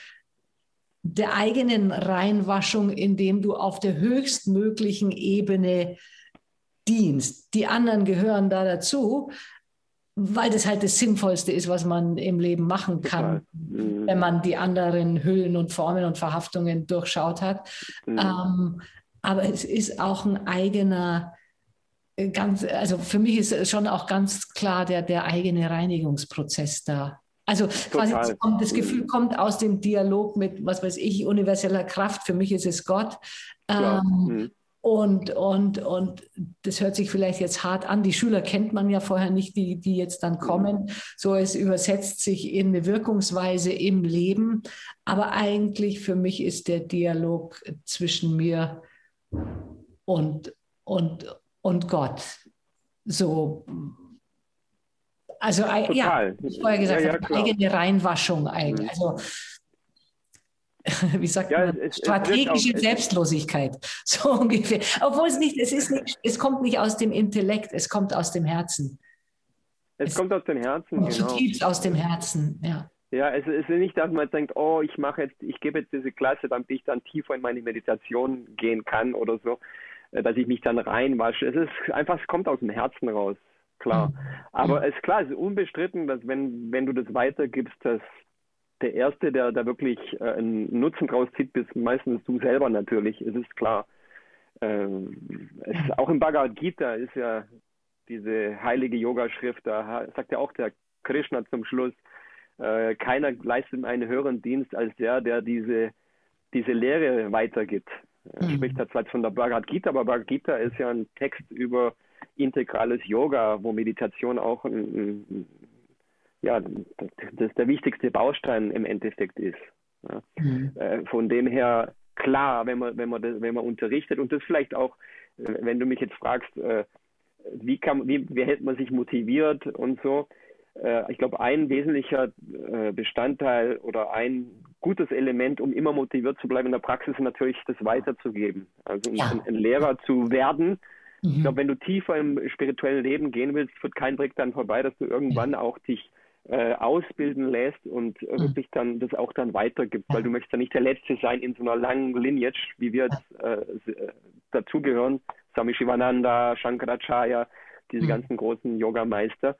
der eigenen Reinwaschung, indem du auf der höchstmöglichen Ebene dienst. Die anderen gehören da dazu, weil das halt das Sinnvollste ist, was man im Leben machen kann, mhm. wenn man die anderen Hüllen und Formen und Verhaftungen durchschaut hat. Mhm. Ähm, aber es ist auch ein eigener, äh, ganz, also für mich ist schon auch ganz klar der, der eigene Reinigungsprozess da. Also quasi das, das, Gefühl kommt aus dem Dialog mit, was weiß ich, universeller Kraft. Für mich ist es Gott. Ähm, mhm. Und, und, und das hört sich vielleicht jetzt hart an. Die Schüler kennt man ja vorher nicht, die, die jetzt dann kommen. So, es übersetzt sich in eine Wirkungsweise im Leben. Aber eigentlich für mich ist der Dialog zwischen mir und, und, und Gott so also Total. ja, ich vorher gesagt ja, ja, eigene Reinwaschung eigentlich. Mhm. Also [LAUGHS] wie sagt ja, man, es, strategische es Selbstlosigkeit, [LAUGHS] so ungefähr. Obwohl es nicht, es ist nicht, es kommt nicht aus dem Intellekt, es kommt aus dem Herzen. Es, es kommt aus dem Herzen, genau. Zutiefst aus dem Herzen, ja. Ja, es ist nicht, dass man denkt, oh, ich mache jetzt, ich gebe jetzt diese Klasse, damit ich dann tiefer in meine Meditation gehen kann oder so, äh, dass ich mich dann reinwasche. Es ist einfach, es kommt aus dem Herzen raus klar. Mhm. Aber es ist klar, es ist unbestritten, dass wenn, wenn du das weitergibst, dass der Erste, der da wirklich äh, einen Nutzen draus zieht, bist meistens du selber natürlich, es ist klar. Ähm, es, auch im Bhagavad Gita ist ja diese heilige Yoga-Schrift, da sagt ja auch der Krishna zum Schluss, äh, keiner leistet einen höheren Dienst als der, der diese, diese Lehre weitergibt. Er mhm. spricht da zwar von der Bhagavad Gita, aber Bhagavad Gita ist ja ein Text über integrales Yoga, wo Meditation auch ein, ein, ja, das der wichtigste Baustein im Endeffekt ist. Ja. Mhm. Äh, von dem her klar, wenn man, wenn man, das, wenn man unterrichtet und das vielleicht auch, äh, wenn du mich jetzt fragst, äh, wie kann, wie, wie hält man sich motiviert und so. Ich glaube, ein wesentlicher Bestandteil oder ein gutes Element, um immer motiviert zu bleiben in der Praxis, ist natürlich das weiterzugeben. Also ja. ein, ein Lehrer zu werden, Mhm. Ich glaube, wenn du tiefer im spirituellen Leben gehen willst, führt kein Weg dann vorbei, dass du irgendwann auch dich äh, ausbilden lässt und äh, mhm. wirklich dann das auch dann weitergibt, ja. weil du möchtest ja nicht der Letzte sein in so einer langen Lineage, wie wir jetzt äh, äh, dazugehören, Swami Shivananda, Shankaracharya, diese mhm. ganzen großen Yoga-Meister.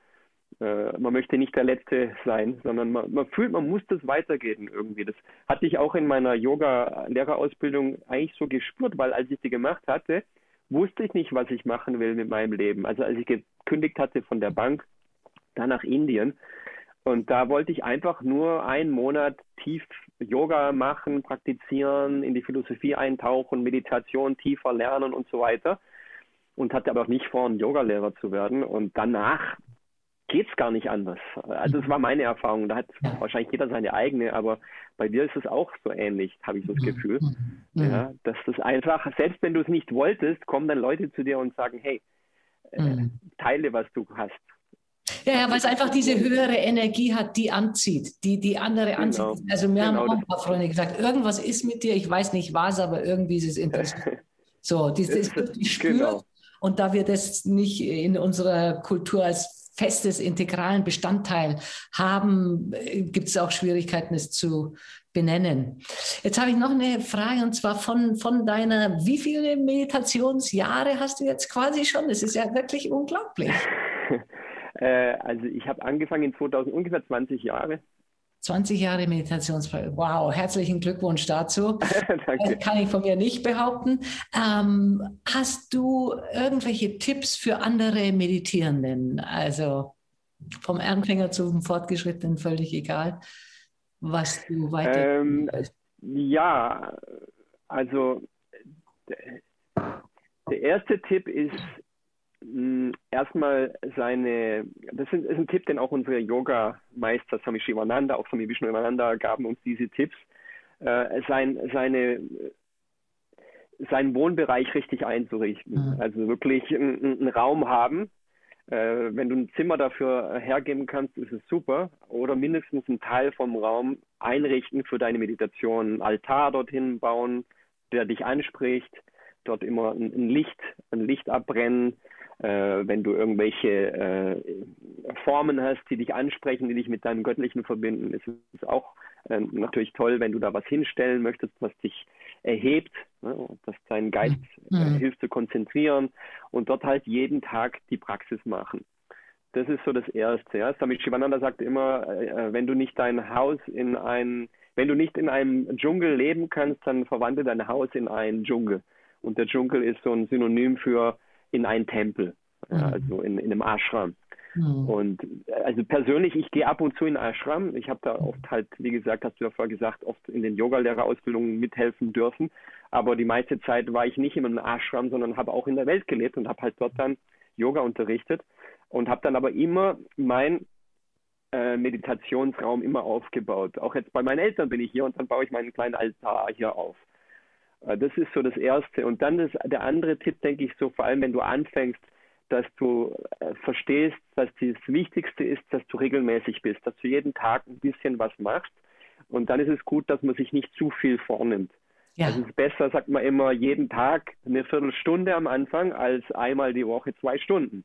Äh, man möchte nicht der Letzte sein, sondern man, man, fühlt, man muss das weitergeben irgendwie. Das hatte ich auch in meiner Yoga-Lehrerausbildung eigentlich so gespürt, weil als ich die gemacht hatte, wusste ich nicht, was ich machen will mit meinem Leben. Also als ich gekündigt hatte von der Bank, dann nach Indien. Und da wollte ich einfach nur einen Monat tief Yoga machen, praktizieren, in die Philosophie eintauchen, Meditation tiefer lernen und so weiter. Und hatte aber auch nicht vor, ein Yogalehrer zu werden. Und danach geht es gar nicht anders. Also das war meine Erfahrung. Da hat wahrscheinlich jeder seine eigene, aber bei dir ist es auch so ähnlich, habe ich so das mhm. Gefühl. Mhm. Ja, dass das einfach, selbst wenn du es nicht wolltest, kommen dann Leute zu dir und sagen, hey, äh, mhm. teile, was du hast. Ja, ja, weil es einfach diese höhere Energie hat, die anzieht, die die andere genau. anzieht. Also mir genau, haben auch ein paar Freunde gesagt, irgendwas ist mit dir, ich weiß nicht was, aber irgendwie ist es interessant. [LAUGHS] So, das, wird gespürt. Genau. Und da wir das nicht in unserer Kultur als festes, integralen Bestandteil haben, äh, gibt es auch Schwierigkeiten, es zu benennen. Jetzt habe ich noch eine Frage und zwar von, von deiner, wie viele Meditationsjahre hast du jetzt quasi schon? Das ist ja wirklich unglaublich. [LAUGHS] Äh, also ich habe angefangen in 2000, ungefähr 20 Jahre. 20 Jahre Meditationspraxis. Wow, herzlichen Glückwunsch dazu. [LAUGHS] Danke. Das kann ich von mir nicht behaupten. Ähm, hast du irgendwelche Tipps für andere Meditierenden? Also vom Anfänger zum Fortgeschrittenen völlig egal, was du weiter. Ähm, ja, also der erste Tipp ist erstmal seine, das ist, ein Tipp, den auch unsere Yoga-Meister Swami Shivananda, auch Swami Vishnuvananda gaben uns diese Tipps, äh, sein, seine, seinen Wohnbereich richtig einzurichten. Mhm. Also wirklich einen Raum haben. Äh, wenn du ein Zimmer dafür hergeben kannst, ist es super. Oder mindestens einen Teil vom Raum einrichten für deine Meditation. Einen Altar dorthin bauen, der dich anspricht. Dort immer ein, ein Licht, ein Licht abbrennen wenn du irgendwelche äh, Formen hast, die dich ansprechen, die dich mit deinem Göttlichen verbinden, ist es auch äh, natürlich toll, wenn du da was hinstellen möchtest, was dich erhebt, ne, dass dein Geist äh, mhm. hilft zu konzentrieren und dort halt jeden Tag die Praxis machen. Das ist so das Erste. Ja. Swami Shivananda sagt immer, äh, wenn du nicht dein Haus in ein, wenn du nicht in einem Dschungel leben kannst, dann verwandle dein Haus in einen Dschungel. Und der Dschungel ist so ein Synonym für in einen Tempel, mhm. also in, in einem Ashram. Mhm. Und also persönlich, ich gehe ab und zu in Ashram. Ich habe da oft halt, wie gesagt, hast du ja vorher gesagt, oft in den Yogalehrerausbildungen mithelfen dürfen. Aber die meiste Zeit war ich nicht in einem Ashram, sondern habe auch in der Welt gelebt und habe halt dort dann Yoga unterrichtet und habe dann aber immer mein äh, Meditationsraum immer aufgebaut. Auch jetzt bei meinen Eltern bin ich hier und dann baue ich meinen kleinen Altar hier auf. Äh, das ist so das Erste. Und dann ist der andere Tipp, denke ich, so vor allem, wenn du anfängst, dass du äh, verstehst, dass das Wichtigste ist, dass du regelmäßig bist, dass du jeden Tag ein bisschen was machst. Und dann ist es gut, dass man sich nicht zu viel vornimmt. Ja. Also es ist besser, sagt man immer, jeden Tag eine Viertelstunde am Anfang als einmal die Woche zwei Stunden.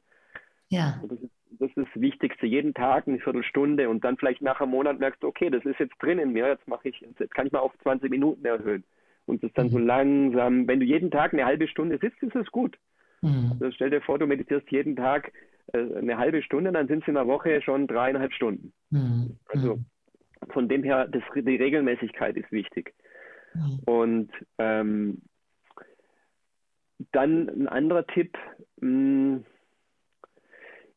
Ja. Das ist, das ist das Wichtigste. Jeden Tag eine Viertelstunde und dann vielleicht nach einem Monat merkst du, okay, das ist jetzt drin in mir, jetzt mache ich, jetzt kann ich mal auf 20 Minuten erhöhen und das dann so mhm. langsam, wenn du jeden Tag eine halbe Stunde sitzt, ist es gut. Mhm. Also stell dir vor, du meditierst jeden Tag äh, eine halbe Stunde, dann sind es in der Woche schon dreieinhalb Stunden. Mhm. Also mhm. von dem her, das, die Regelmäßigkeit ist wichtig. Mhm. Und ähm, dann ein anderer Tipp, hm,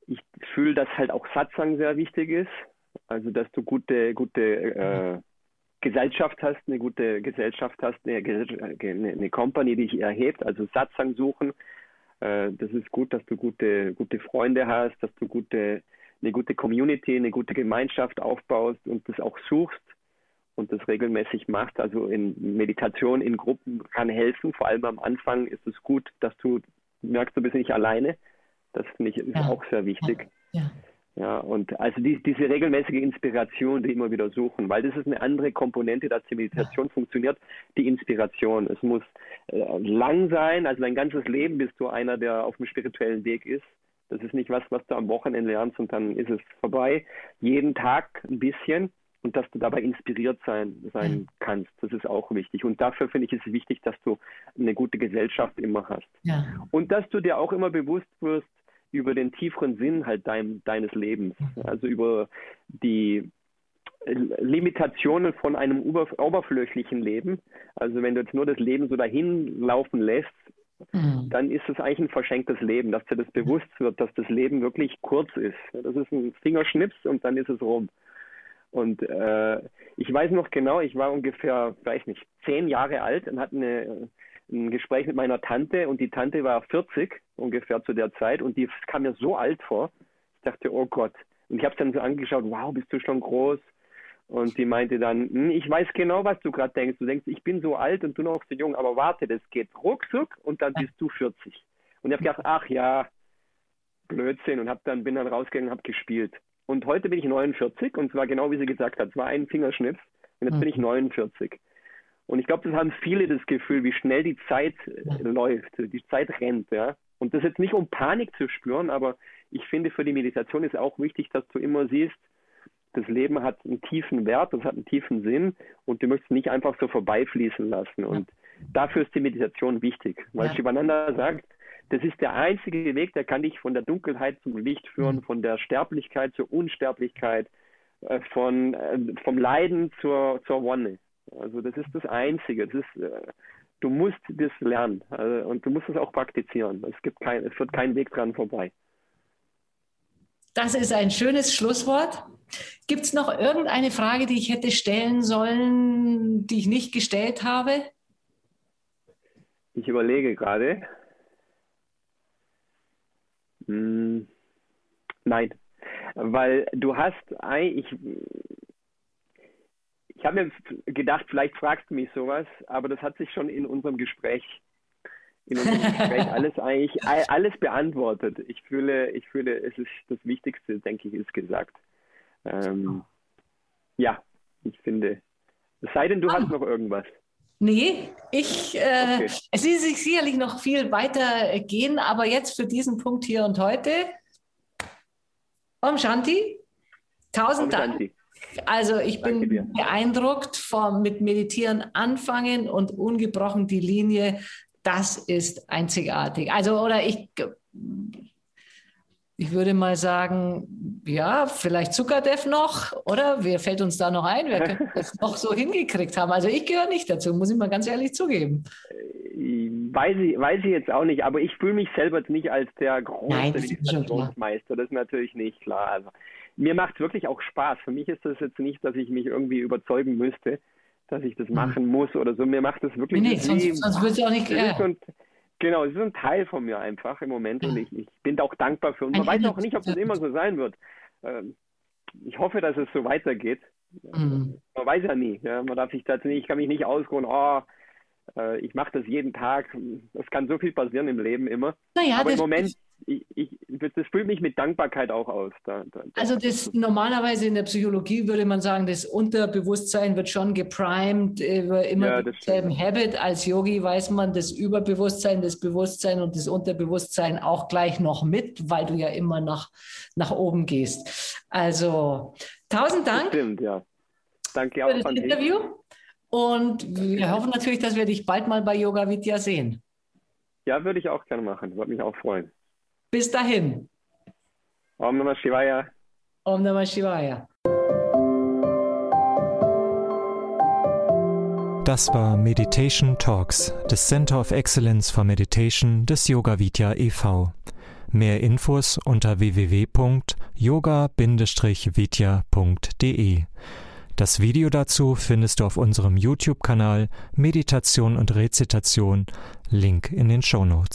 ich fühle, dass halt auch Satsang sehr wichtig ist. Also, dass du gute, gute äh, Gesellschaft hast, eine gute Gesellschaft hast, eine, eine Company, die dich erhebt, also Satzang suchen. Äh, das ist gut, dass du gute, gute Freunde hast, dass du gute, eine gute Community, eine gute Gemeinschaft aufbaust und das auch suchst und das regelmäßig machst. Also in Meditation in Gruppen kann helfen. Vor allem am Anfang ist es gut, dass du merkst, du bist nicht alleine. Das finde ich ist ja. auch sehr wichtig. Ja. Ja. Ja, und also die, diese regelmäßige Inspiration, die immer wieder suchen, weil das ist eine andere Komponente, dass die Meditation funktioniert, die Inspiration. Es muss äh, lang sein, also dein ganzes Leben bist du einer, der auf dem spirituellen Weg ist. Das ist nicht was, was du am Wochenende lernst und dann ist es vorbei. Jeden Tag ein bisschen und dass du dabei inspiriert sein, sein kannst. Das ist auch wichtig. Und dafür finde ich es wichtig, dass du eine gute Gesellschaft immer hast. Ja. Und dass du dir auch immer bewusst wirst, über den tieferen Sinn halt dein, deines Lebens, mhm. also über die Limitationen von einem oberflächlichen Leben. Also wenn du jetzt nur das Leben so dahin laufen lässt, mhm. dann ist es eigentlich ein verschenktes Leben, dass dir das bewusst wird, dass das Leben wirklich kurz ist. Das ist ein Fingerschnips und dann ist es rum. Und äh, ich weiß noch genau, ich war ungefähr, weiß nicht, zehn Jahre alt und hatte eine ein Gespräch mit meiner Tante und die Tante war 40 ungefähr zu der Zeit und die kam mir so alt vor. Ich dachte, oh Gott. Und ich habe dann so angeschaut, wow, bist du schon groß? Und die meinte dann, hm, ich weiß genau, was du gerade denkst. Du denkst, ich bin so alt und du noch so jung, aber warte, das geht ruckzuck und dann bist du 40. Und ich habe gedacht, ach ja, Blödsinn und hab dann, bin dann rausgegangen und habe gespielt. Und heute bin ich 49 und zwar genau wie sie gesagt hat, es war ein Fingerschnips und jetzt mhm. bin ich 49. Und ich glaube, das haben viele das Gefühl, wie schnell die Zeit äh, läuft, die Zeit rennt, ja. Und das jetzt nicht um Panik zu spüren, aber ich finde, für die Meditation ist auch wichtig, dass du immer siehst, das Leben hat einen tiefen Wert, das hat einen tiefen Sinn und du möchtest nicht einfach so vorbeifließen lassen. Und dafür ist die Meditation wichtig, weil ja. Shivananda sagt, das ist der einzige Weg, der kann dich von der Dunkelheit zum Licht führen, mhm. von der Sterblichkeit zur Unsterblichkeit, äh, von, äh, vom Leiden zur, zur Wonne. Also das ist das Einzige. Das ist, äh, du musst das lernen und du musst es auch praktizieren. Es, gibt kein, es führt kein Weg dran vorbei. Das ist ein schönes Schlusswort. Gibt es noch irgendeine Frage, die ich hätte stellen sollen, die ich nicht gestellt habe? Ich überlege gerade. Hm, nein, weil du hast, ich, ich habe mir gedacht, vielleicht fragst du mich sowas, aber das hat sich schon in unserem Gespräch, in unserem Gespräch [LAUGHS] alles eigentlich, alles beantwortet. Ich fühle, ich fühle, es ist das Wichtigste, denke ich, ist gesagt. Ähm, ja, ich finde. Es sei denn, du ah. hast noch irgendwas. Nee, ich, äh, okay. es ist sicherlich noch viel weiter gehen, aber jetzt für diesen Punkt hier und heute. Om Shanti, tausend Om Dank. Also ich Danke bin dir. beeindruckt vom mit Meditieren anfangen und ungebrochen die Linie. Das ist einzigartig. Also oder ich ich würde mal sagen, ja, vielleicht Zuckerdev noch, oder? Wer fällt uns da noch ein? Wer könnte [LAUGHS] das noch so hingekriegt haben? Also ich gehöre nicht dazu, muss ich mal ganz ehrlich zugeben. Weiß ich, weiß ich jetzt auch nicht, aber ich fühle mich selber nicht als der große Meditationsmeister. Das ist natürlich nicht klar. Also, mir macht es wirklich auch Spaß. Für mich ist das jetzt nicht, dass ich mich irgendwie überzeugen müsste, dass ich das mhm. machen muss oder so. Mir macht es wirklich nee, nee, sonst, sonst würde es auch nicht. Ja. Genau, es ist ein Teil von mir einfach im Moment und ich, ich bin auch dankbar für und man weiß auch nicht, ob das immer so sein wird. Ähm, ich hoffe, dass es so weitergeht. Mhm. Man weiß ja nie. Ja? Man darf sich dazu nicht, ich kann mich nicht ausruhen, oh, äh, ich mache das jeden Tag. Es kann so viel passieren im Leben immer. Naja, Aber im Moment ich, ich, das füllt mich mit Dankbarkeit auch aus. Da, da, also das normalerweise in der Psychologie würde man sagen, das Unterbewusstsein wird schon geprimed über immer ja, denselben Habit. Als Yogi weiß man das Überbewusstsein, das Bewusstsein und das Unterbewusstsein auch gleich noch mit, weil du ja immer nach, nach oben gehst. Also tausend Dank. Stimmt, ja. Danke auch für das Interview. Und wir hoffen natürlich, dass wir dich bald mal bei Yoga Vidya sehen. Ja, würde ich auch gerne machen. Würde mich auch freuen. Bis dahin. Om Namah Shivaya. Om Namah Shivaya. Das war Meditation Talks des Center of Excellence for Meditation des Yoga Vidya e.V. Mehr Infos unter www.yoga-vidya.de. Das Video dazu findest du auf unserem YouTube-Kanal Meditation und Rezitation, Link in den Show Notes.